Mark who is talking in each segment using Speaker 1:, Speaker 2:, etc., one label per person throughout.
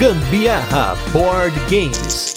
Speaker 1: Gambiarra Board Games.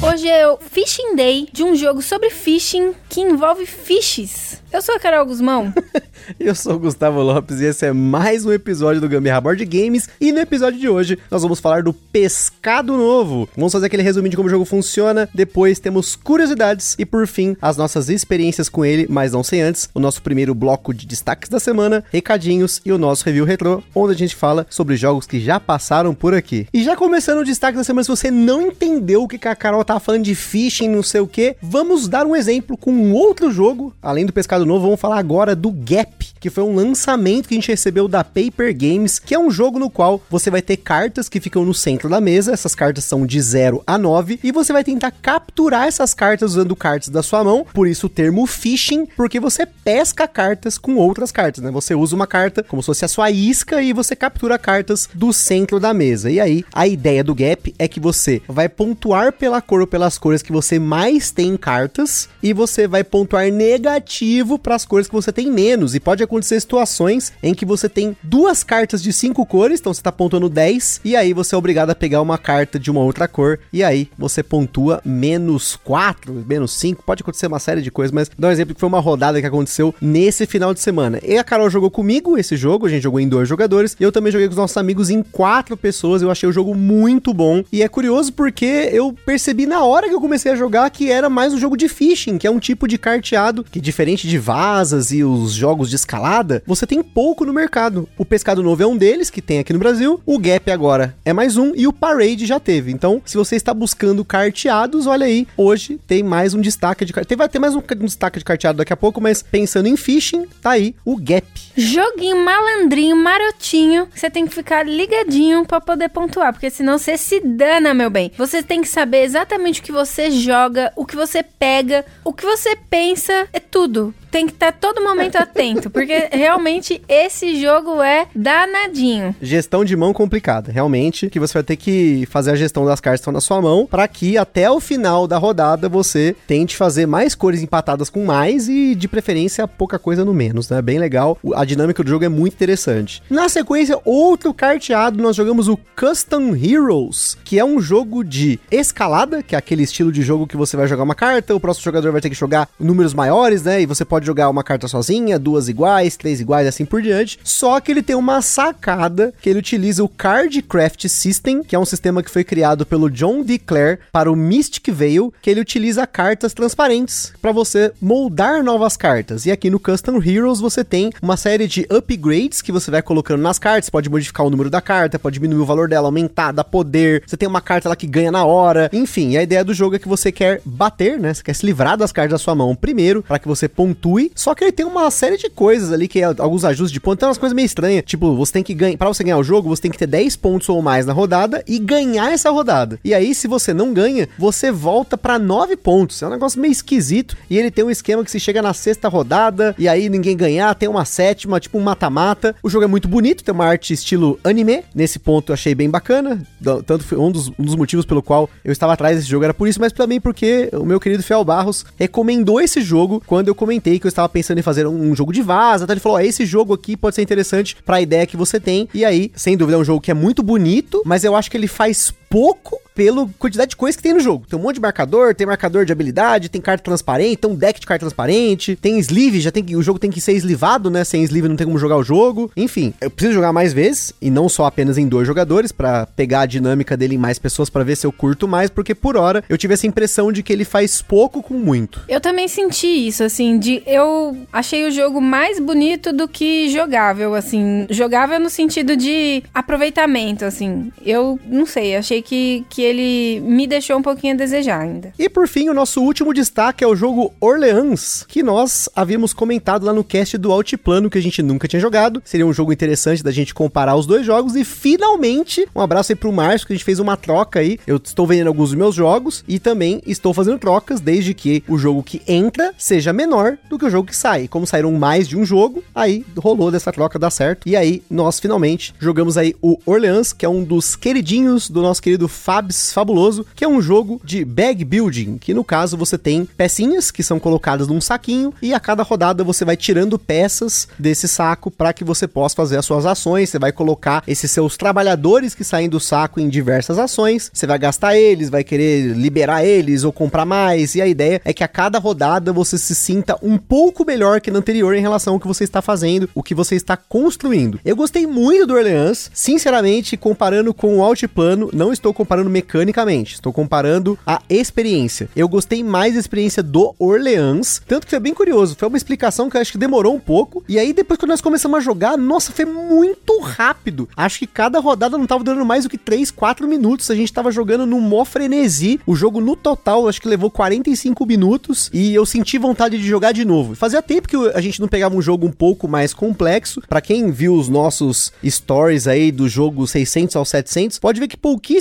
Speaker 2: Hoje é o Fishing Day de um jogo sobre fishing que envolve fishes. Eu sou a Carol Guzmão.
Speaker 3: Eu sou o Gustavo Lopes e esse é mais um episódio do Gambiarra Board Games. E no episódio de hoje nós vamos falar do Pescado Novo. Vamos fazer aquele resuminho de como o jogo funciona, depois temos curiosidades e por fim as nossas experiências com ele, mas não sem antes o nosso primeiro bloco de destaques da semana, recadinhos e o nosso review retrô, onde a gente fala sobre jogos que já passaram por aqui. E já começando o destaque da semana, se você não entendeu o que a Carol tava falando de fishing, não sei o que, vamos dar um exemplo com um outro jogo, além do Pescado Novo, vamos falar agora do Gap que foi um lançamento que a gente recebeu da Paper Games, que é um jogo no qual você vai ter cartas que ficam no centro da mesa, essas cartas são de 0 a 9, e você vai tentar capturar essas cartas usando cartas da sua mão, por isso o termo fishing, porque você pesca cartas com outras cartas, né? Você usa uma carta como se fosse a sua isca e você captura cartas do centro da mesa. E aí, a ideia do Gap é que você vai pontuar pela cor ou pelas cores que você mais tem cartas, e você vai pontuar negativo para as cores que você tem menos, e pode acontecer situações em que você tem duas cartas de cinco cores, então você tá pontuando 10, e aí você é obrigado a pegar uma carta de uma outra cor, e aí você pontua menos 4, menos 5, pode acontecer uma série de coisas, mas dá um exemplo que foi uma rodada que aconteceu nesse final de semana. E a Carol jogou comigo esse jogo, a gente jogou em dois jogadores, e eu também joguei com os nossos amigos em quatro pessoas, eu achei o jogo muito bom, e é curioso porque eu percebi na hora que eu comecei a jogar que era mais um jogo de fishing, que é um tipo de carteado que diferente de vasas e os jogos de escalada, você tem pouco no mercado. O Pescado Novo é um deles, que tem aqui no Brasil, o Gap agora é mais um, e o Parade já teve. Então, se você está buscando carteados, olha aí, hoje tem mais um destaque de carteado. Vai ter mais um, um destaque de carteado daqui a pouco, mas pensando em fishing, tá aí o Gap.
Speaker 2: Joguinho malandrinho, marotinho, você tem que ficar ligadinho para poder pontuar, porque senão você se dana, meu bem. Você tem que saber exatamente o que você joga, o que você pega, o que você pensa, é tudo tem que estar todo momento atento, porque realmente esse jogo é danadinho.
Speaker 3: Gestão de mão complicada, realmente, que você vai ter que fazer a gestão das cartas que estão na sua mão, para que até o final da rodada você tente fazer mais cores empatadas com mais e de preferência pouca coisa no menos, né? Bem legal. A dinâmica do jogo é muito interessante. Na sequência, outro carteado, nós jogamos o Custom Heroes, que é um jogo de escalada, que é aquele estilo de jogo que você vai jogar uma carta, o próximo jogador vai ter que jogar números maiores, né? E você pode jogar uma carta sozinha, duas iguais, três iguais, assim por diante. Só que ele tem uma sacada que ele utiliza o Cardcraft System, que é um sistema que foi criado pelo John D. Clare para o Mystic Veil, que ele utiliza cartas transparentes para você moldar novas cartas. E aqui no Custom Heroes você tem uma série de upgrades que você vai colocando nas cartas, pode modificar o número da carta, pode diminuir o valor dela, aumentar, dar poder. Você tem uma carta lá que ganha na hora. Enfim, a ideia do jogo é que você quer bater, né? Você quer se livrar das cartas da sua mão primeiro, para que você pontue. Só que ele tem uma série de coisas ali que é alguns ajustes de ponto, tem umas coisas meio estranhas. Tipo, você tem que ganhar, para você ganhar o jogo, você tem que ter 10 pontos ou mais na rodada e ganhar essa rodada. E aí, se você não ganha, você volta para 9 pontos. É um negócio meio esquisito. E ele tem um esquema que se chega na sexta rodada e aí ninguém ganhar, tem uma sétima, tipo um mata-mata. O jogo é muito bonito, tem uma arte estilo anime. Nesse ponto eu achei bem bacana. Tanto foi um dos, um dos motivos pelo qual eu estava atrás desse jogo era por isso, mas também porque o meu querido Fel Barros recomendou esse jogo quando eu comentei que eu estava pensando em fazer um, jogo de vaza. Então ele falou: oh, esse jogo aqui pode ser interessante para a ideia que você tem. E aí, sem dúvida, é um jogo que é muito bonito, mas eu acho que ele faz pouco pela quantidade de coisas que tem no jogo. Tem um monte de marcador, tem marcador de habilidade, tem carta transparente, tem um deck de carta transparente, tem sleeve, já tem que o jogo tem que ser eslivado, né? Sem sleeve não tem como jogar o jogo. Enfim, eu preciso jogar mais vezes e não só apenas em dois jogadores para pegar a dinâmica dele em mais pessoas para ver se eu curto mais, porque por hora eu tive essa impressão de que ele faz pouco com muito.
Speaker 2: Eu também senti isso, assim, de eu achei o jogo mais bonito do que jogável, assim, jogável no sentido de aproveitamento, assim. Eu não sei, achei que, que ele me deixou um pouquinho a desejar ainda.
Speaker 3: E por fim, o nosso último destaque é o jogo Orleans, que nós havíamos comentado lá no cast do Altiplano que a gente nunca tinha jogado. Seria um jogo interessante da gente comparar os dois jogos e finalmente, um abraço aí pro Márcio que a gente fez uma troca aí. Eu estou vendendo alguns dos meus jogos e também estou fazendo trocas desde que o jogo que entra seja menor do que o jogo que sai. Como saíram mais de um jogo, aí rolou dessa troca dar certo. E aí nós finalmente jogamos aí o Orleans, que é um dos queridinhos do nosso querido Fabs Fabuloso, que é um jogo de bag building, que no caso você tem pecinhas que são colocadas num saquinho e a cada rodada você vai tirando peças desse saco para que você possa fazer as suas ações. Você vai colocar esses seus trabalhadores que saem do saco em diversas ações. Você vai gastar eles, vai querer liberar eles ou comprar mais. E a ideia é que a cada rodada você se sinta um pouco melhor que na anterior em relação ao que você está fazendo, o que você está construindo. Eu gostei muito do Orleans, sinceramente, comparando com o Altiplano, não estou comparando mecanicamente, estou comparando a experiência. Eu gostei mais da experiência do Orleans, tanto que foi bem curioso, foi uma explicação que eu acho que demorou um pouco, e aí depois que nós começamos a jogar, nossa, foi muito rápido. Acho que cada rodada não estava durando mais do que 3, 4 minutos, a gente estava jogando no mó frenesi, o jogo no total acho que levou 45 minutos, e eu senti vontade de jogar de novo. Fazia tempo que a gente não pegava um jogo um pouco mais complexo, para quem viu os nossos stories aí do jogo 600 ao 700, pode ver que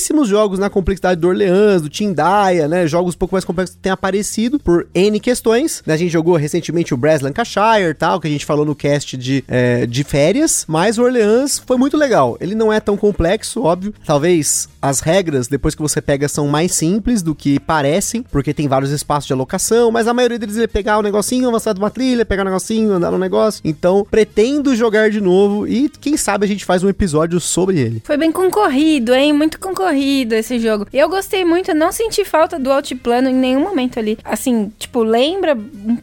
Speaker 3: pouquíssimos jogos na complexidade do Orleans, do Tindaya, né, jogos um pouco mais complexos têm aparecido por N questões. Né, a gente jogou recentemente o Brass Lancashire, tal, que a gente falou no cast de, é, de férias, mas o Orleans foi muito legal. Ele não é tão complexo, óbvio. Talvez as regras, depois que você pega, são mais simples do que parecem, porque tem vários espaços de alocação, mas a maioria deles é pegar o um negocinho, avançar de uma trilha, pegar o um negocinho, andar no negócio. Então, pretendo jogar de novo e quem sabe a gente faz um episódio sobre ele.
Speaker 2: Foi bem concorrido, hein? Muito concorrido esse jogo. Eu gostei muito, não senti falta do altiplano em nenhum momento ali. Assim, tipo, lembra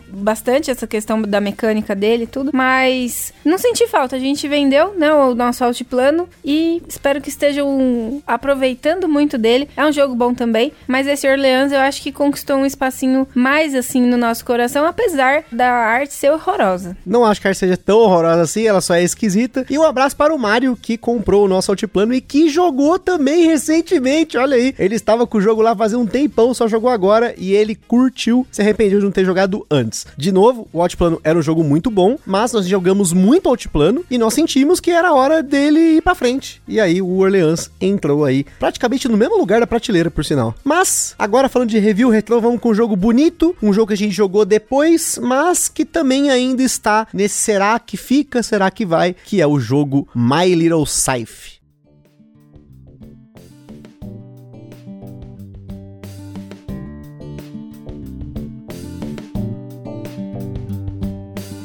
Speaker 2: bastante essa questão da mecânica dele e tudo, mas não senti falta. A gente vendeu, né, o nosso altiplano e espero que estejam aproveitando muito dele. É um jogo bom também, mas esse Orleans eu acho que conquistou um espacinho mais assim no nosso coração, apesar da arte ser horrorosa.
Speaker 3: Não acho que a arte seja tão horrorosa assim, ela só é esquisita. E um abraço para o Mário que comprou o nosso altiplano e que jogou também recentemente. Olha aí, ele estava com o jogo lá fazia um tempão, só jogou agora e ele curtiu, se arrependeu de não ter jogado antes. De novo, o Altiplano era um jogo muito bom, mas nós jogamos muito Altiplano e nós sentimos que era hora dele ir para frente. E aí o Orleans entrou aí, praticamente no mesmo lugar da prateleira, por sinal. Mas, agora falando de review retrô, vamos com um jogo bonito, um jogo que a gente jogou depois, mas que também ainda está nesse será que fica, será que vai, que é o jogo My Little Scythe.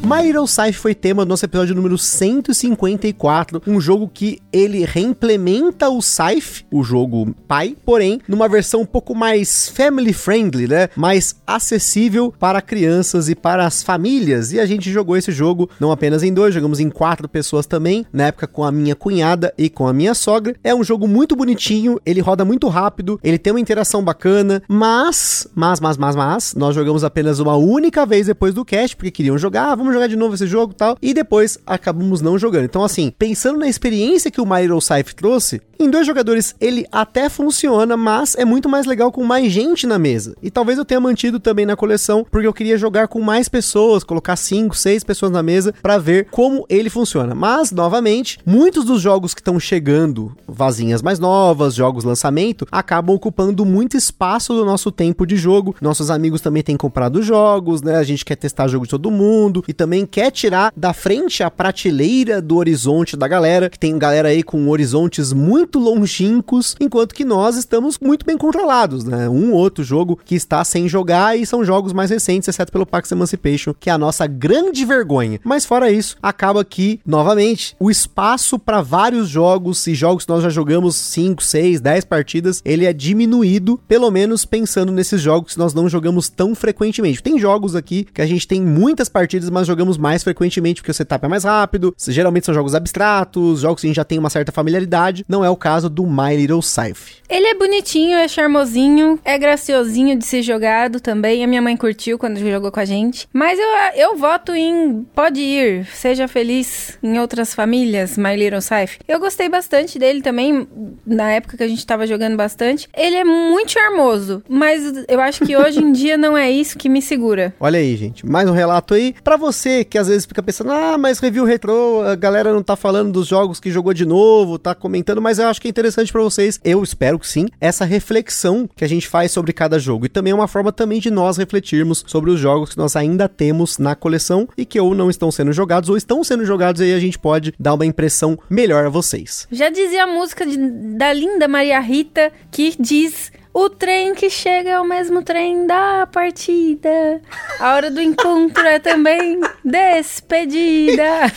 Speaker 3: My Little Scythe foi tema do nosso episódio número 154, um jogo que ele reimplementa o Scythe, o jogo pai, porém numa versão um pouco mais family friendly, né? Mais acessível para crianças e para as famílias. E a gente jogou esse jogo não apenas em dois, jogamos em quatro pessoas também, na época com a minha cunhada e com a minha sogra. É um jogo muito bonitinho, ele roda muito rápido, ele tem uma interação bacana, mas, mas, mas, mas, mas, nós jogamos apenas uma única vez depois do cast, porque queriam jogar, vamos jogar de novo esse jogo tal. E depois acabamos não jogando. Então, assim, pensando na experiência que o My Little Scythe trouxe, em dois jogadores ele até funciona, mas é muito mais legal com mais gente na mesa. E talvez eu tenha mantido também na coleção, porque eu queria jogar com mais pessoas, colocar 5, 6 pessoas na mesa para ver como ele funciona. Mas, novamente, muitos dos jogos que estão chegando, vazinhas mais novas, jogos lançamento, acabam ocupando muito espaço do nosso tempo de jogo. Nossos amigos também têm comprado jogos, né? A gente quer testar jogo de todo mundo e também quer tirar da frente a prateleira do horizonte da galera, que tem galera aí com horizontes muito longínquos, enquanto que nós estamos muito bem controlados, né? Um outro jogo que está sem jogar e são jogos mais recentes, exceto pelo Pax Emancipation, que é a nossa grande vergonha. Mas fora isso, acaba que, novamente, o espaço para vários jogos e jogos que nós já jogamos 5, 6, 10 partidas, ele é diminuído, pelo menos pensando nesses jogos que nós não jogamos tão frequentemente. Tem jogos aqui que a gente tem muitas partidas, mas jogamos mais frequentemente porque o setup é mais rápido. Geralmente são jogos abstratos, jogos que a gente já tem uma certa familiaridade. Não é o caso do My Little Scythe.
Speaker 2: Ele é bonitinho, é charmosinho, é graciosinho de ser jogado também. A minha mãe curtiu quando jogou com a gente. Mas eu, eu voto em pode ir, seja feliz em outras famílias, My Little Scythe. Eu gostei bastante dele também, na época que a gente tava jogando bastante. Ele é muito charmoso, mas eu acho que hoje em dia não é isso que me segura.
Speaker 3: Olha aí, gente, mais um relato aí. Para você você que às vezes fica pensando, ah, mas review retrô, a galera não tá falando dos jogos que jogou de novo, tá comentando, mas eu acho que é interessante para vocês, eu espero que sim, essa reflexão que a gente faz sobre cada jogo. E também é uma forma também de nós refletirmos sobre os jogos que nós ainda temos na coleção e que ou não estão sendo jogados ou estão sendo jogados aí a gente pode dar uma impressão melhor a vocês.
Speaker 2: Já dizia a música de, da linda Maria Rita que diz o trem que chega é o mesmo trem da partida. A hora do encontro é também despedida.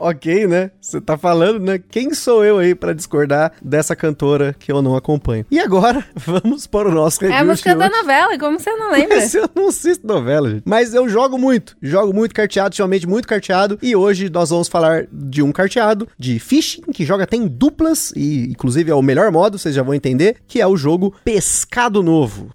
Speaker 3: Ok, né? Você tá falando, né? Quem sou eu aí para discordar dessa cantora que eu não acompanho? E agora, vamos para o nosso
Speaker 2: review. É a música da novela, como você não lembra?
Speaker 3: Mas eu não assisto novela, gente. Mas eu jogo muito. Jogo muito carteado, ultimamente muito carteado. E hoje nós vamos falar de um carteado de fishing, que joga até em duplas, e inclusive é o melhor modo, vocês já vão entender, que é o jogo Pescado Novo.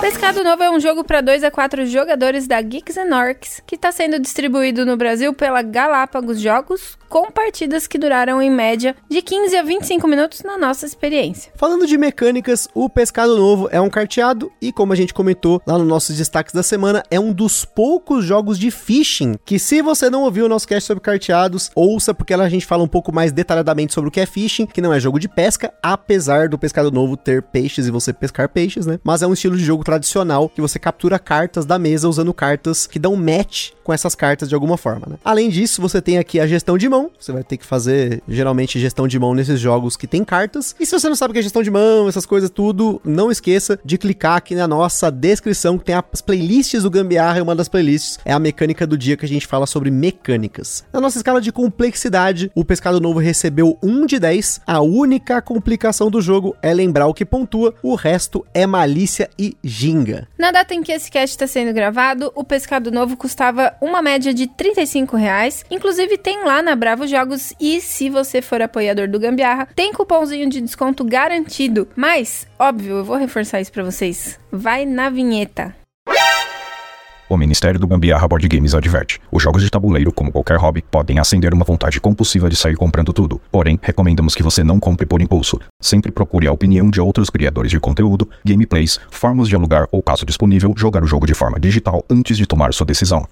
Speaker 2: Pescado Novo é um jogo para 2 a 4 jogadores da Geeks and Orcs, que está sendo distribuído no Brasil pela Galápagos Jogos, com partidas que duraram em média de 15 a 25 minutos na nossa experiência.
Speaker 3: Falando de mecânicas, o Pescado Novo é um carteado e, como a gente comentou lá nos nossos destaques da semana, é um dos poucos jogos de fishing que, se você não ouviu o nosso cast sobre carteados, ouça, porque lá a gente fala um pouco mais detalhadamente sobre o que é fishing, que não é jogo de pesca, apesar do Pescado Novo ter peixes e você pescar peixes, né? Mas é um estilo de jogo tradicional que você captura cartas da mesa usando cartas que dão match com essas cartas de alguma forma, né? Além disso, você tem aqui a gestão de mão, você vai ter que fazer geralmente gestão de mão nesses jogos que tem cartas. E se você não sabe o que é gestão de mão, essas coisas tudo, não esqueça de clicar aqui na nossa descrição que tem as playlists do Gambiarra uma das playlists é a mecânica do dia que a gente fala sobre mecânicas. Na nossa escala de complexidade, o Pescado Novo recebeu 1 de 10. A única complicação do jogo é lembrar o que pontua, o resto é malícia e ginga.
Speaker 2: Na data em que esse cast está sendo gravado, o Pescado Novo custava uma média de 35 reais. Inclusive tem lá na Bravo Jogos e se você for apoiador do Gambiarra, tem cupomzinho de desconto garantido. Mas, óbvio, eu vou reforçar isso para vocês. Vai na vinheta.
Speaker 4: O Ministério do Gambiarra Board Games adverte: os jogos de tabuleiro, como qualquer hobby, podem acender uma vontade compulsiva de sair comprando tudo. Porém, recomendamos que você não compre por impulso. Sempre procure a opinião de outros criadores de conteúdo, gameplays, formas de alugar ou, caso disponível, jogar o jogo de forma digital antes de tomar sua decisão.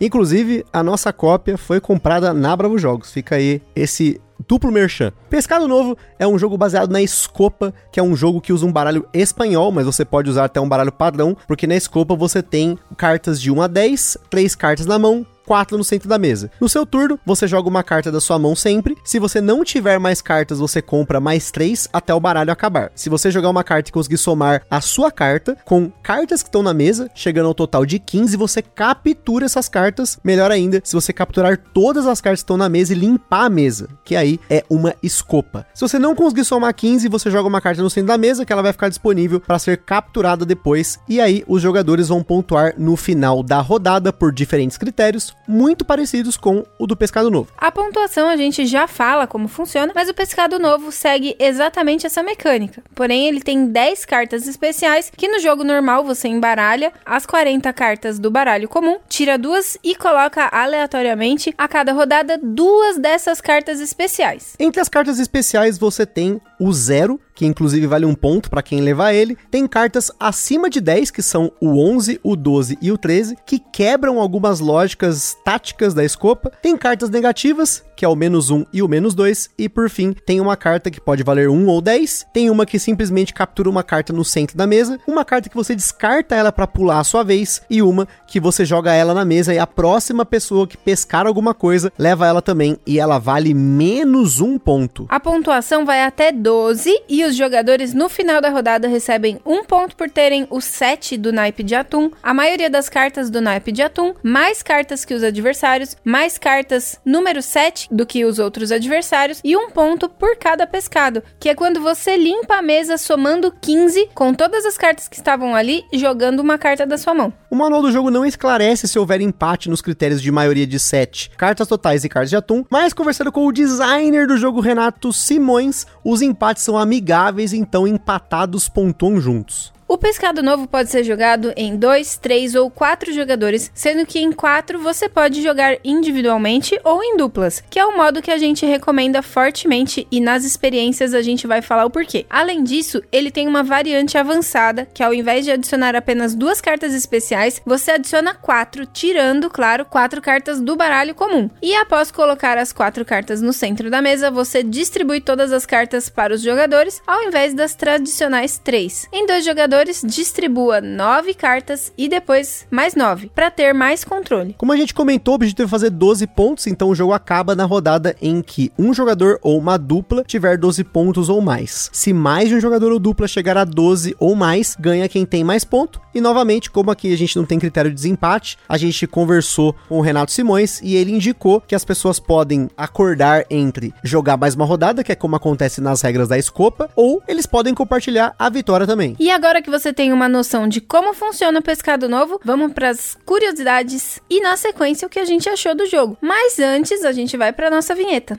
Speaker 3: Inclusive, a nossa cópia foi comprada na Bravo Jogos. Fica aí esse duplo merchan. Pescado Novo é um jogo baseado na Escopa, que é um jogo que usa um baralho espanhol, mas você pode usar até um baralho padrão, porque na Escopa você tem cartas de 1 a 10, 3 cartas na mão, 4 no centro da mesa. No seu turno, você joga uma carta da sua mão sempre. Se você não tiver mais cartas, você compra mais 3 até o baralho acabar. Se você jogar uma carta e conseguir somar a sua carta com cartas que estão na mesa, chegando ao total de 15, você captura essas cartas. Melhor ainda, se você capturar todas as cartas que estão na mesa e limpar a mesa, que aí é uma escopa. Se você não conseguir somar 15, você joga uma carta no centro da mesa que ela vai ficar disponível para ser capturada depois. E aí os jogadores vão pontuar no final da rodada por diferentes critérios, muito parecidos com o do pescado novo.
Speaker 2: A pontuação a gente já fala como funciona, mas o pescado novo segue exatamente essa mecânica. Porém, ele tem 10 cartas especiais que no jogo normal você embaralha as 40 cartas do baralho comum, tira duas e coloca aleatoriamente a cada rodada duas dessas cartas especiais.
Speaker 3: Entre as cartas especiais você tem o zero, que inclusive vale um ponto para quem levar ele. Tem cartas acima de 10, que são o 11, o 12 e o 13, que quebram algumas lógicas táticas da escopa. Tem cartas negativas, que é o menos 1 e o menos 2. E por fim, tem uma carta que pode valer 1 ou 10. Tem uma que simplesmente captura uma carta no centro da mesa. Uma carta que você descarta ela para pular a sua vez. E uma que você joga ela na mesa e a próxima pessoa que pescar alguma coisa leva ela também. E ela vale menos um ponto.
Speaker 2: A pontuação vai até 12 e os jogadores no final da rodada recebem um ponto por terem o 7 do naipe de atum, a maioria das cartas do naipe de atum, mais cartas que os adversários, mais cartas número 7 do que os outros adversários e um ponto por cada pescado, que é quando você limpa a mesa somando 15 com todas as cartas que estavam ali jogando uma carta da sua mão.
Speaker 3: O manual do jogo não esclarece se houver empate nos critérios de maioria de 7, cartas totais e cartas de atum, mas conversando com o designer do jogo Renato Simões, os empates são amigáveis, então empatados pontuam juntos.
Speaker 2: O pescado novo pode ser jogado em 2, 3 ou 4 jogadores, sendo que em 4 você pode jogar individualmente ou em duplas, que é o modo que a gente recomenda fortemente e nas experiências a gente vai falar o porquê. Além disso, ele tem uma variante avançada, que ao invés de adicionar apenas duas cartas especiais, você adiciona quatro, tirando, claro, quatro cartas do baralho comum. E após colocar as quatro cartas no centro da mesa, você distribui todas as cartas para os jogadores, ao invés das tradicionais três. Em dois jogadores, distribua nove cartas e depois mais nove, para ter mais controle.
Speaker 3: Como a gente comentou, o objetivo é fazer 12 pontos, então o jogo acaba na rodada em que um jogador ou uma dupla tiver 12 pontos ou mais. Se mais de um jogador ou dupla chegar a 12 ou mais, ganha quem tem mais ponto. E novamente, como aqui a gente não tem critério de desempate, a gente conversou com o Renato Simões e ele indicou que as pessoas podem acordar entre jogar mais uma rodada, que é como acontece nas regras da Escopa, ou eles podem compartilhar a vitória também.
Speaker 2: E agora que você tem uma noção de como funciona o pescado novo, vamos para as curiosidades e na sequência o que a gente achou do jogo. Mas antes, a gente vai para nossa vinheta.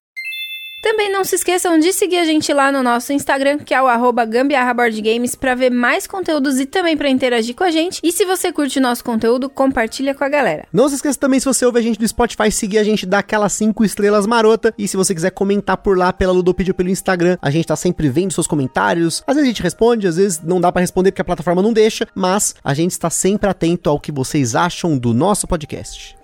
Speaker 2: Também não se esqueçam de seguir a gente lá no nosso Instagram, que é o arroba Gambiarra Board Games, para ver mais conteúdos e também para interagir com a gente. E se você curte o nosso conteúdo, compartilha com a galera.
Speaker 3: Não se esqueça também, se você ouve a gente do Spotify, seguir a gente, dar aquelas 5 estrelas marota. E se você quiser comentar por lá, pela Ludopedia ou pelo Instagram, a gente tá sempre vendo seus comentários. Às vezes a gente responde, às vezes não dá para responder porque a plataforma não deixa, mas a gente está sempre atento ao que vocês acham do nosso podcast.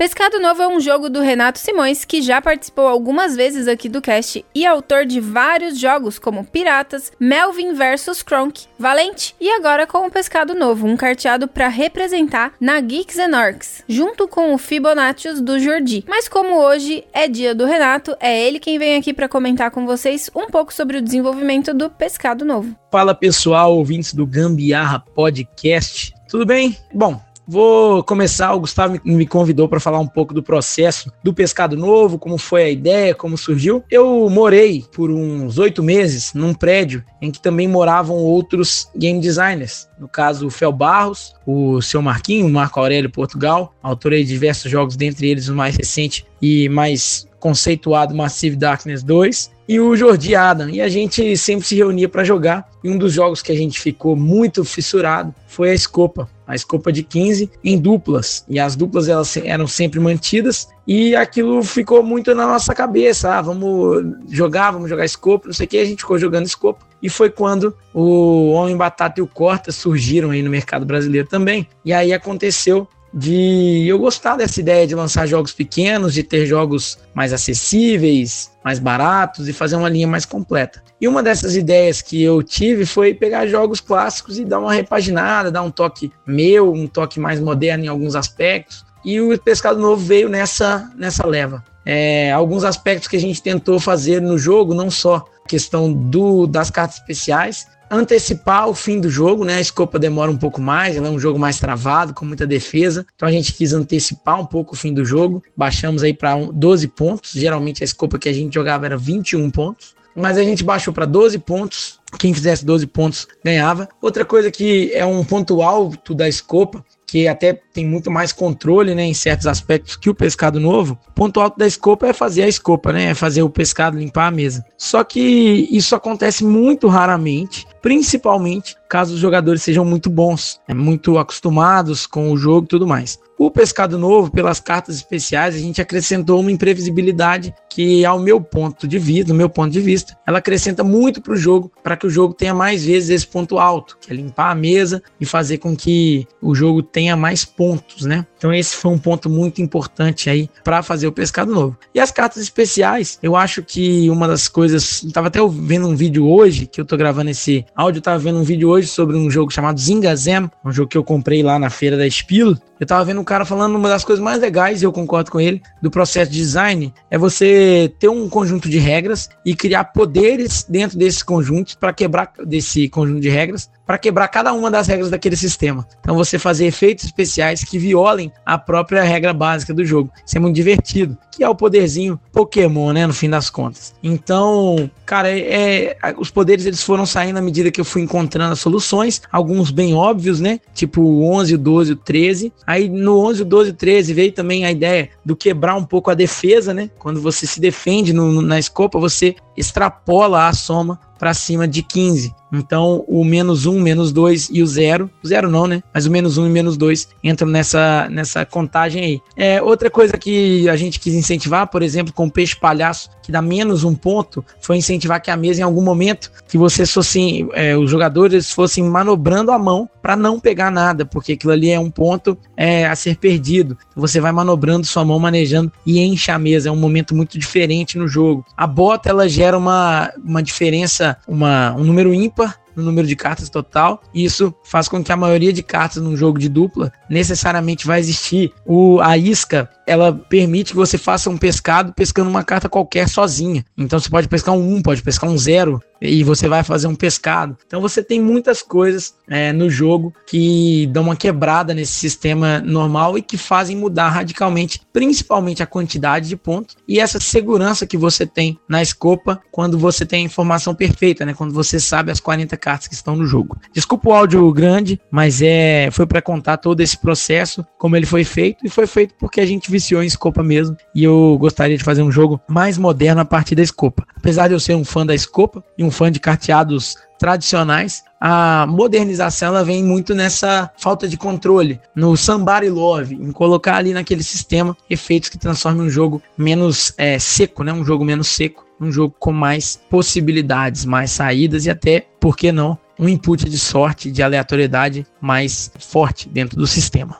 Speaker 2: Pescado Novo é um jogo do Renato Simões, que já participou algumas vezes aqui do cast e é autor de vários jogos como Piratas, Melvin vs Kronk, Valente e agora com o Pescado Novo, um carteado para representar na Geeks and Orcs, junto com o Fibonaccios do Jordi. Mas como hoje é dia do Renato, é ele quem vem aqui para comentar com vocês um pouco sobre o desenvolvimento do Pescado Novo.
Speaker 5: Fala pessoal, ouvintes do Gambiarra Podcast, tudo bem? Bom, Vou começar, o Gustavo me convidou para falar um pouco do processo do pescado novo, como foi a ideia, como surgiu. Eu morei por uns oito meses num prédio em que também moravam outros game designers. No caso, o Fel Barros, o seu Marquinho, o Marco Aurélio Portugal, autor de diversos jogos, dentre eles o mais recente e mais conceituado Massive Darkness 2, e o Jordi Adam. E a gente sempre se reunia para jogar. E um dos jogos que a gente ficou muito fissurado foi a Escopa a escopa de 15 em duplas. E as duplas elas eram sempre mantidas e aquilo ficou muito na nossa cabeça. Ah, vamos jogar, vamos jogar escopa, não sei o que. A gente ficou jogando escopa. E foi quando o Homem Batata e o Corta surgiram aí no mercado brasileiro também. E aí aconteceu de eu gostar dessa ideia de lançar jogos pequenos, de ter jogos mais acessíveis, mais baratos e fazer uma linha mais completa. E uma dessas ideias que eu tive foi pegar jogos clássicos e dar uma repaginada, dar um toque meu, um toque mais moderno em alguns aspectos. E o Pescado Novo veio nessa, nessa leva. É, alguns aspectos que a gente tentou fazer no jogo, não só questão do, das cartas especiais, antecipar o fim do jogo, né? A Escopa demora um pouco mais, ela é um jogo mais travado, com muita defesa. Então a gente quis antecipar um pouco o fim do jogo. Baixamos aí para 12 pontos. Geralmente a Escopa que a gente jogava era 21 pontos. Mas a gente baixou para 12 pontos. Quem fizesse 12 pontos ganhava. Outra coisa que é um ponto alto da Escopa que até tem muito mais controle, né, em certos aspectos que o pescado novo. Ponto alto da escopa é fazer a escopa, né, é fazer o pescado limpar a mesa. Só que isso acontece muito raramente principalmente caso os jogadores sejam muito bons, é, muito acostumados com o jogo e tudo mais. O pescado novo, pelas cartas especiais, a gente acrescentou uma imprevisibilidade que, ao meu ponto de vista, meu ponto de vista, ela acrescenta muito para o jogo, para que o jogo tenha mais vezes esse ponto alto, que é limpar a mesa e fazer com que o jogo tenha mais pontos, né? Então esse foi um ponto muito importante aí para fazer o pescado novo. E as cartas especiais, eu acho que uma das coisas, estava até vendo um vídeo hoje, que eu tô gravando esse áudio, estava vendo um vídeo hoje sobre um jogo chamado Zingazem, um jogo que eu comprei lá na feira da Spiel, eu tava vendo um cara falando uma das coisas mais legais, e eu concordo com ele, do processo de design, é você ter um conjunto de regras e criar poderes dentro desses conjuntos para quebrar desse conjunto de regras para quebrar cada uma das regras daquele sistema. Então você fazer efeitos especiais que violem a própria regra básica do jogo. Isso é muito divertido, que é o poderzinho Pokémon, né, no fim das contas. Então, cara, é, é, os poderes eles foram saindo à medida que eu fui encontrando as soluções, alguns bem óbvios, né, tipo o 11, o 12, o 13. Aí no 11, o 12 e o 13 veio também a ideia do quebrar um pouco a defesa, né? Quando você se defende no, na escopa, você extrapola a soma para cima de 15. Então, o menos 1, menos 2 e o 0, o 0 não, né? Mas o menos 1 e menos 2 entram nessa, nessa contagem aí. É, outra coisa que a gente quis incentivar, por exemplo, com o peixe palhaço, que dá menos um ponto, foi incentivar que a mesa, em algum momento, que vocês fossem, é, os jogadores fossem manobrando a mão para não pegar nada, porque aquilo ali é um ponto é, a ser perdido. Você vai manobrando sua mão, manejando e enche a mesa. É um momento muito diferente no jogo. A bota, ela gera uma, uma diferença, uma, um número ímpar no número de cartas total. Isso faz com que a maioria de cartas num jogo de dupla necessariamente vai existir. O, a isca, ela permite que você faça um pescado pescando uma carta qualquer sozinha. Então você pode pescar um 1, pode pescar um 0 e você vai fazer um pescado. Então você tem muitas coisas é, no jogo que dão uma quebrada nesse sistema normal e que fazem mudar radicalmente, principalmente a quantidade de pontos e essa segurança que você tem na escopa quando você tem a informação perfeita, né? Quando você sabe as 40 cartas que estão no jogo. Desculpa o áudio grande, mas é foi para contar todo esse processo, como ele foi feito e foi feito porque a gente viciou em escopa mesmo e eu gostaria de fazer um jogo mais moderno a partir da escopa. Apesar de eu ser um fã da escopa e um um fã de carteados tradicionais, a modernização ela vem muito nessa falta de controle, no somebody love, em colocar ali naquele sistema efeitos que transformem um jogo menos é, seco, né? um jogo menos seco, um jogo com mais possibilidades, mais saídas e até, por que não, um input de sorte, de aleatoriedade mais forte dentro do sistema.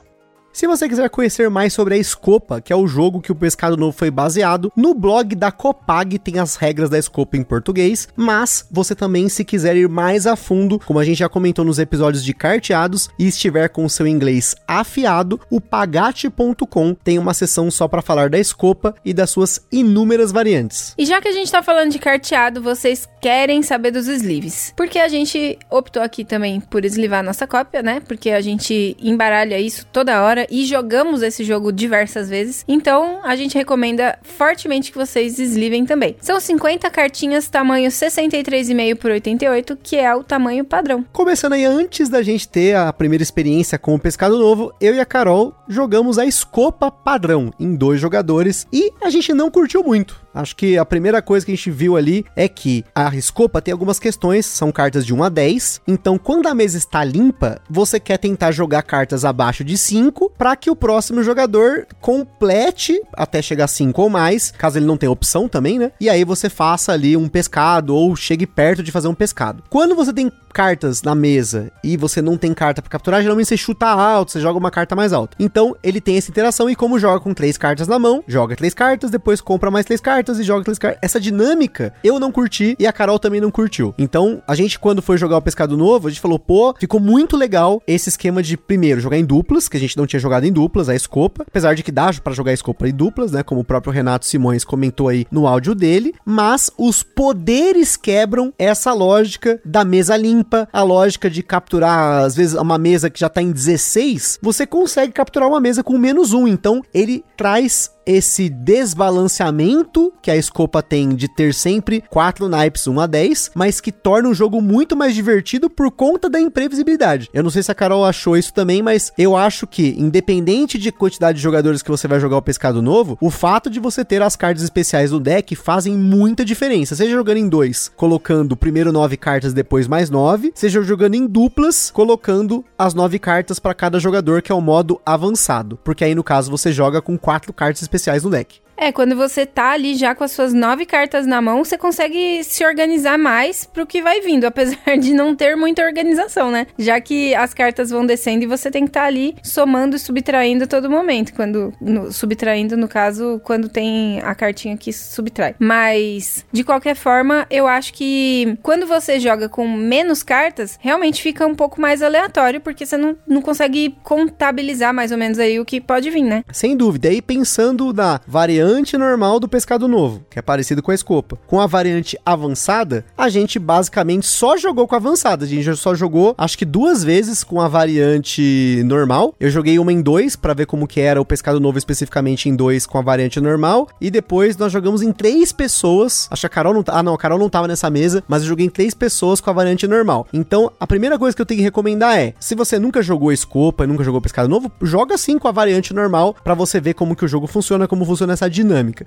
Speaker 3: Se você quiser conhecer mais sobre a Escopa, que é o jogo que o Pescado Novo foi baseado, no blog da Copag tem as regras da Escopa em português, mas você também, se quiser ir mais a fundo, como a gente já comentou nos episódios de carteados, e estiver com o seu inglês afiado, o pagate.com tem uma seção só para falar da Escopa e das suas inúmeras variantes.
Speaker 2: E já que a gente tá falando de carteado, vocês querem saber dos sleeves. Porque a gente optou aqui também por eslivar nossa cópia, né? Porque a gente embaralha isso toda hora e jogamos esse jogo diversas vezes. Então, a gente recomenda fortemente que vocês eslivem também. São 50 cartinhas tamanho 63,5 por 88, que é o tamanho padrão.
Speaker 3: Começando aí antes da gente ter a primeira experiência com o Pescado Novo, eu e a Carol jogamos a Escopa padrão em dois jogadores e a gente não curtiu muito. Acho que a primeira coisa que a gente viu ali é que a escopa tem algumas questões, são cartas de 1 a 10. Então, quando a mesa está limpa, você quer tentar jogar cartas abaixo de 5 para que o próximo jogador complete até chegar a 5 ou mais, caso ele não tenha opção também, né? E aí você faça ali um pescado ou chegue perto de fazer um pescado. Quando você tem cartas na mesa e você não tem carta para capturar, geralmente você chuta alto, você joga uma carta mais alta. Então, ele tem essa interação e como joga com três cartas na mão, joga três cartas, depois compra mais três cartas e joga cartas. Essa dinâmica eu não curti e a Carol também não curtiu. Então, a gente quando foi jogar o Pescado Novo, a gente falou, pô, ficou muito legal esse esquema de primeiro jogar em duplas, que a gente não tinha jogado em duplas, a escopa, apesar de que dá para jogar a escopa em duplas, né, como o próprio Renato Simões comentou aí no áudio dele, mas os poderes quebram essa lógica da mesa limpa, a lógica de capturar, às vezes, uma mesa que já tá em 16, você consegue capturar uma mesa com menos um. Então, ele traz esse desbalanceamento que a escopa tem de ter sempre quatro naipes 1 a 10, mas que torna o jogo muito mais divertido por conta da imprevisibilidade. Eu não sei se a Carol achou isso também, mas eu acho que, independente de quantidade de jogadores que você vai jogar o pescado novo, o fato de você ter as cartas especiais no deck fazem muita diferença. Seja jogando em dois, colocando primeiro nove cartas, depois mais nove, seja jogando em duplas, colocando as nove cartas para cada jogador, que é o modo avançado. Porque aí, no caso, você joga com quatro cartas especiais no deck.
Speaker 2: É, quando você tá ali já com as suas nove cartas na mão, você consegue se organizar mais pro que vai vindo, apesar de não ter muita organização, né? Já que as cartas vão descendo e você tem que estar tá ali somando e subtraindo a todo momento. Quando. No, subtraindo, no caso, quando tem a cartinha que subtrai. Mas, de qualquer forma, eu acho que quando você joga com menos cartas, realmente fica um pouco mais aleatório, porque você não, não consegue contabilizar mais ou menos aí o que pode vir, né?
Speaker 3: Sem dúvida. E pensando na variante variante normal do pescado novo, que é parecido com a escopa. Com a variante avançada, a gente basicamente só jogou com a avançada. A gente só jogou, acho que duas vezes com a variante normal. Eu joguei uma em dois para ver como que era o pescado novo especificamente em dois com a variante normal. E depois nós jogamos em três pessoas. Acho que a Carol não. Ah, não, a Carol não tava nessa mesa, mas eu joguei em três pessoas com a variante normal. Então, a primeira coisa que eu tenho que recomendar é: se você nunca jogou escopa nunca jogou pescado novo, joga sim com a variante normal para você ver como que o jogo funciona, como funciona essa.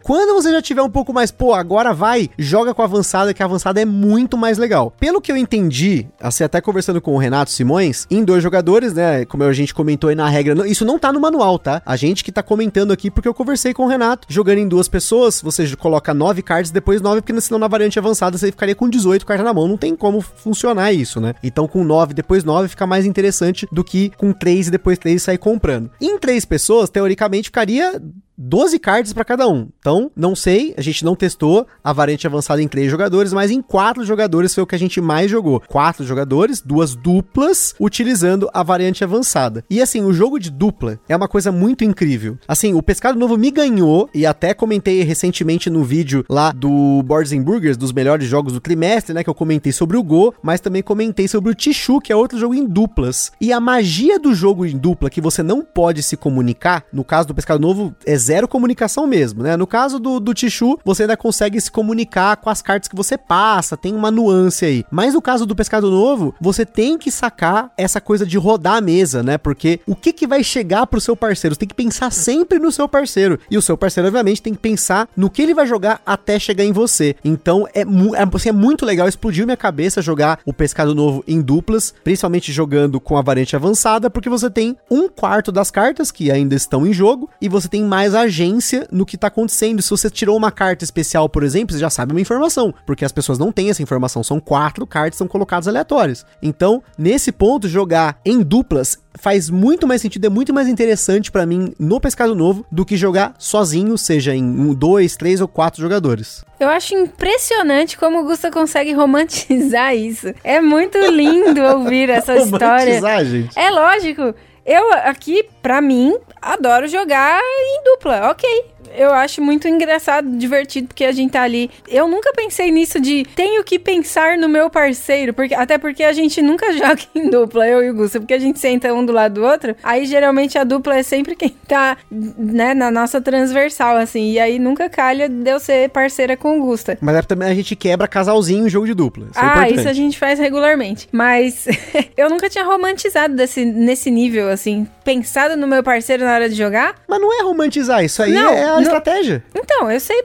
Speaker 3: Quando você já tiver um pouco mais, pô, agora vai, joga com a avançada, que a avançada é muito mais legal. Pelo que eu entendi, assim, até conversando com o Renato Simões, em dois jogadores, né, como a gente comentou aí na regra, isso não tá no manual, tá? A gente que tá comentando aqui porque eu conversei com o Renato, jogando em duas pessoas, você coloca nove cards, depois nove, porque senão na variante avançada você ficaria com 18 cartas na mão, não tem como funcionar isso, né? Então com nove, depois nove, fica mais interessante do que com três e depois três sair comprando. Em três pessoas, teoricamente, ficaria 12 cards para cada um. Então, não sei, a gente não testou a variante avançada em 3 jogadores, mas em 4 jogadores foi o que a gente mais jogou. 4 jogadores, duas duplas, utilizando a variante avançada. E assim, o jogo de dupla é uma coisa muito incrível. Assim, o Pescado Novo me ganhou, e até comentei recentemente no vídeo lá do Boards and Burgers, dos melhores jogos do trimestre, né, que eu comentei sobre o Go, mas também comentei sobre o Tichu, que é outro jogo em duplas. E a magia do jogo em dupla, que você não pode se comunicar, no caso do Pescado Novo, é zero comunicação mesmo, né? No caso do, do Tichu, você ainda consegue se comunicar com as cartas que você passa, tem uma nuance aí. Mas no caso do Pescado Novo, você tem que sacar essa coisa de rodar a mesa, né? Porque o que que vai chegar pro seu parceiro? Você tem que pensar sempre no seu parceiro. E o seu parceiro, obviamente, tem que pensar no que ele vai jogar até chegar em você. Então, é, é, assim, é muito legal, explodiu minha cabeça jogar o Pescado Novo em duplas, principalmente jogando com a variante avançada, porque você tem um quarto das cartas que ainda estão em jogo e você tem mais agência no que tá acontecendo. Se você tirou uma carta especial, por exemplo, você já sabe uma informação, porque as pessoas não têm essa informação. São quatro cartas são colocadas aleatórias. Então, nesse ponto, jogar em duplas faz muito mais sentido, é muito mais interessante para mim no Pescado Novo do que jogar sozinho, seja em um, dois, três ou quatro jogadores.
Speaker 2: Eu acho impressionante como o Gusta consegue romantizar isso. É muito lindo ouvir essa história.
Speaker 3: Gente.
Speaker 2: É lógico. Eu aqui, pra mim, adoro jogar em dupla, ok eu acho muito engraçado, divertido, porque a gente tá ali. Eu nunca pensei nisso de tenho que pensar no meu parceiro, porque até porque a gente nunca joga em dupla, eu e o Gusto, porque a gente senta um do lado do outro. Aí geralmente a dupla é sempre quem tá, né, na nossa transversal, assim. E aí nunca calha de eu ser parceira com o Gusta.
Speaker 3: Mas é também a gente quebra casalzinho em jogo de dupla.
Speaker 2: Isso é ah, isso a gente faz regularmente. Mas eu nunca tinha romantizado desse, nesse nível, assim, pensado no meu parceiro na hora de jogar.
Speaker 3: Mas não é romantizar, isso aí não, é a estratégia.
Speaker 2: Então, eu sei,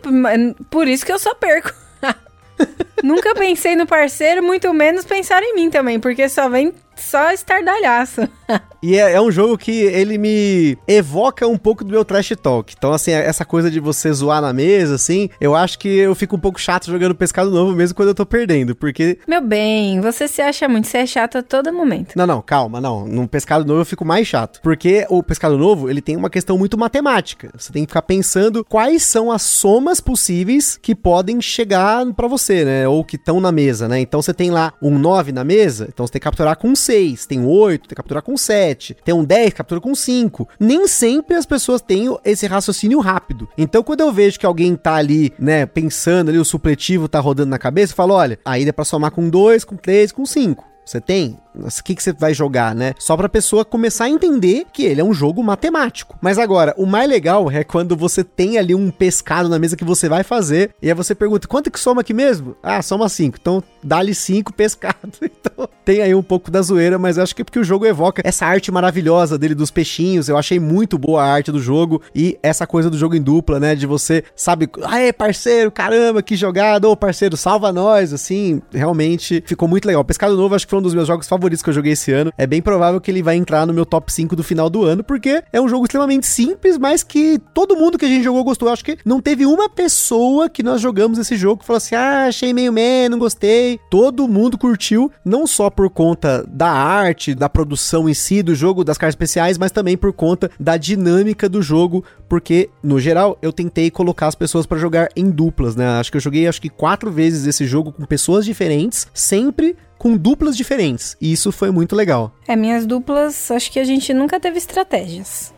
Speaker 2: por isso que eu só perco. Nunca pensei no parceiro, muito menos pensar em mim também, porque só vem só estardalhaço.
Speaker 3: e é, é, um jogo que ele me evoca um pouco do meu trash talk. Então, assim, essa coisa de você zoar na mesa, assim, eu acho que eu fico um pouco chato jogando pescado novo mesmo quando eu tô perdendo, porque...
Speaker 2: Meu bem, você se acha muito, você é chato a todo momento.
Speaker 3: Não, não, calma, não. No pescado novo eu fico mais chato, porque o pescado novo, ele tem uma questão muito matemática. Você tem que ficar pensando quais são as somas possíveis que podem chegar para você, né? Ou que estão na mesa, né? Então, você tem lá um 9 na mesa, então você tem que capturar com 6, tem 8, tem que capturar com 7, tem um 10, captura com 5. Nem sempre as pessoas têm esse raciocínio rápido. Então, quando eu vejo que alguém tá ali, né, pensando ali, o supletivo tá rodando na cabeça, eu falo, olha, aí dá pra somar com 2, com 3, com 5. Você tem? O que, que você vai jogar, né? Só pra pessoa começar a entender que ele é um jogo matemático. Mas agora, o mais legal é quando você tem ali um pescado na mesa que você vai fazer, e aí você pergunta, quanto que soma aqui mesmo? Ah, soma 5. Então, dá-lhe 5 pescado. Então, tem aí um pouco da zoeira, mas acho que é porque o jogo evoca essa arte maravilhosa dele dos peixinhos. Eu achei muito boa a arte do jogo e essa coisa do jogo em dupla, né? De você, sabe, aê, parceiro, caramba, que jogada, ô parceiro, salva nós, assim, realmente ficou muito legal. Pescado Novo acho que foi um dos meus jogos favoritos que eu joguei esse ano. É bem provável que ele vai entrar no meu top 5 do final do ano, porque é um jogo extremamente simples, mas que todo mundo que a gente jogou gostou. Eu acho que não teve uma pessoa que nós jogamos esse jogo que falou assim: ah, achei meio meh, não gostei. Todo mundo curtiu, não só por conta da arte, da produção em si do jogo, das cartas especiais, mas também por conta da dinâmica do jogo, porque no geral eu tentei colocar as pessoas para jogar em duplas, né? Acho que eu joguei acho que quatro vezes esse jogo com pessoas diferentes, sempre com duplas diferentes. E isso foi muito legal.
Speaker 2: É, minhas duplas, acho que a gente nunca teve estratégias.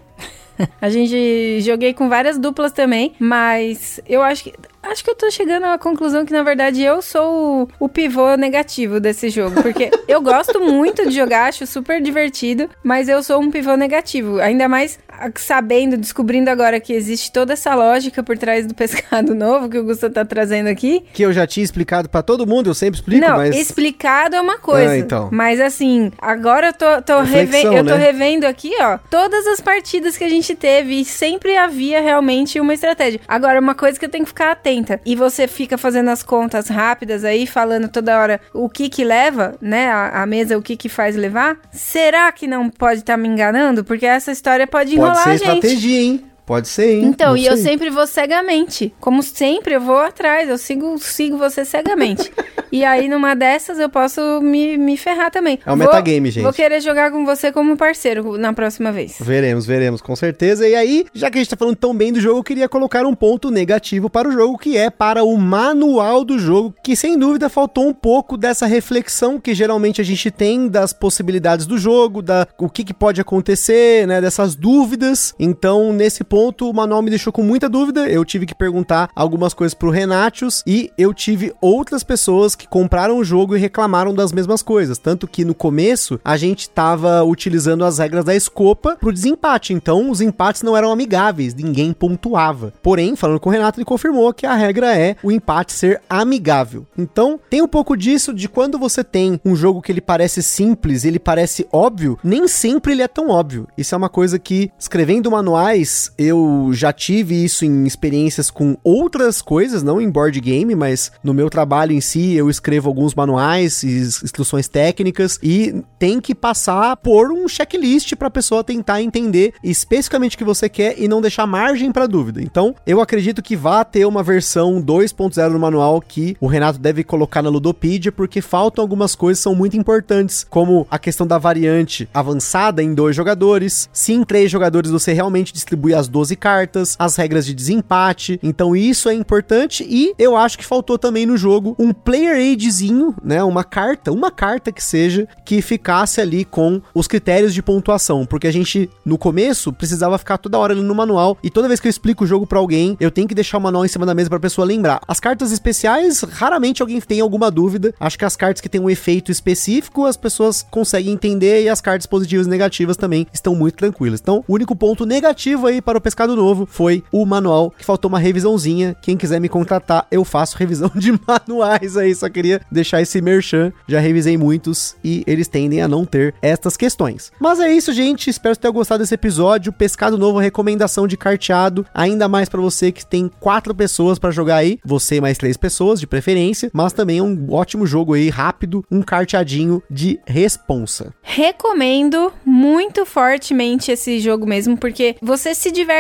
Speaker 2: a gente joguei com várias duplas também, mas eu acho que Acho que eu tô chegando à conclusão que, na verdade, eu sou o, o pivô negativo desse jogo. Porque eu gosto muito de jogar, acho super divertido, mas eu sou um pivô negativo. Ainda mais sabendo, descobrindo agora que existe toda essa lógica por trás do pescado novo que o Gustavo tá trazendo aqui.
Speaker 3: Que eu já tinha explicado para todo mundo, eu sempre explico,
Speaker 2: Não,
Speaker 3: mas...
Speaker 2: explicado é uma coisa.
Speaker 3: Ah, então.
Speaker 2: Mas assim, agora eu tô, tô, reven eu tô
Speaker 3: né?
Speaker 2: revendo aqui, ó, todas as partidas que a gente teve e sempre havia realmente uma estratégia. Agora, uma coisa que eu tenho que ficar atenta, e você fica fazendo as contas rápidas aí, falando toda hora o que que leva, né, a, a mesa, o que que faz levar, será que não pode estar tá me enganando? Porque essa história pode enrolar
Speaker 3: Pode ser
Speaker 2: a gente.
Speaker 3: estratégia, hein? Pode ser, hein?
Speaker 2: Então,
Speaker 3: Não
Speaker 2: e eu
Speaker 3: sei.
Speaker 2: sempre vou cegamente. Como sempre, eu vou atrás, eu sigo, sigo você cegamente. e aí, numa dessas, eu posso me, me ferrar também.
Speaker 3: É um
Speaker 2: Vou-
Speaker 3: metagame, gente.
Speaker 2: Vou querer jogar com você como parceiro na próxima vez.
Speaker 3: Veremos, veremos, com certeza. E aí, já que a gente tá falando tão bem do jogo, eu queria colocar um ponto negativo para o jogo, que é para o manual do jogo, que sem dúvida faltou um pouco dessa reflexão que geralmente a gente tem das possibilidades do jogo, da o que, que pode acontecer, né, dessas dúvidas. Então, nesse ponto, o manual me deixou com muita dúvida. Eu tive que perguntar algumas coisas pro Renatius e eu tive outras pessoas que compraram o jogo e reclamaram das mesmas coisas. Tanto que no começo a gente tava utilizando as regras da escopa pro desempate. Então os empates não eram amigáveis, ninguém pontuava. Porém, falando com o Renato, ele confirmou que a regra é o empate ser amigável. Então tem um pouco disso de quando você tem um jogo que ele parece simples, ele parece óbvio, nem sempre ele é tão óbvio. Isso é uma coisa que escrevendo manuais eu já tive isso em experiências com outras coisas, não em board game, mas no meu trabalho em si eu escrevo alguns manuais e ins- instruções técnicas e tem que passar por um checklist para a pessoa tentar entender especificamente o que você quer e não deixar margem para dúvida. Então, eu acredito que vá ter uma versão 2.0 no manual que o Renato deve colocar na Ludopedia porque faltam algumas coisas que são muito importantes, como a questão da variante avançada em dois jogadores. Se em três jogadores você realmente distribui as 12 cartas, as regras de desempate. Então isso é importante e eu acho que faltou também no jogo um player aidzinho, né, uma carta, uma carta que seja que ficasse ali com os critérios de pontuação, porque a gente no começo precisava ficar toda hora ali no manual e toda vez que eu explico o jogo pra alguém, eu tenho que deixar o manual em cima da mesa pra pessoa lembrar. As cartas especiais, raramente alguém tem alguma dúvida. Acho que as cartas que têm um efeito específico, as pessoas conseguem entender e as cartas positivas e negativas também estão muito tranquilas. Então, o único ponto negativo aí para o pescado novo foi o manual, que faltou uma revisãozinha. Quem quiser me contratar, eu faço revisão de manuais aí. Só queria deixar esse merchan. Já revisei muitos e eles tendem a não ter estas questões. Mas é isso, gente. Espero que tenham gostado desse episódio. Pescado novo, recomendação de carteado. Ainda mais para você que tem quatro pessoas para jogar aí. Você mais três pessoas, de preferência. Mas também é um ótimo jogo aí, rápido. Um carteadinho de responsa.
Speaker 2: Recomendo muito fortemente esse jogo mesmo, porque você se diverte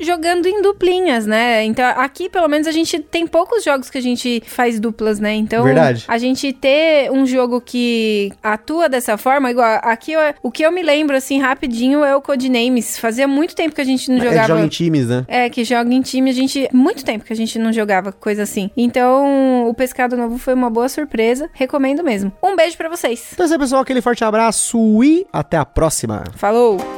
Speaker 2: jogando em duplinhas, né? Então, aqui, pelo menos, a gente tem poucos jogos que a gente faz duplas, né? Então,
Speaker 3: Verdade.
Speaker 2: a gente ter um jogo que atua dessa forma, igual aqui, eu- o que eu me lembro, assim, rapidinho, é o Codenames. Fazia muito tempo que a gente não
Speaker 3: É,
Speaker 2: jogava.
Speaker 3: joga em times, né?
Speaker 2: É, que joga em time, a gente. Muito tempo que a gente não jogava coisa assim. Então, o Pescado Novo foi uma boa surpresa. Recomendo mesmo. Um beijo pra vocês.
Speaker 3: Então é isso aí, pessoal. Aquele forte abraço e até a próxima.
Speaker 2: Falou!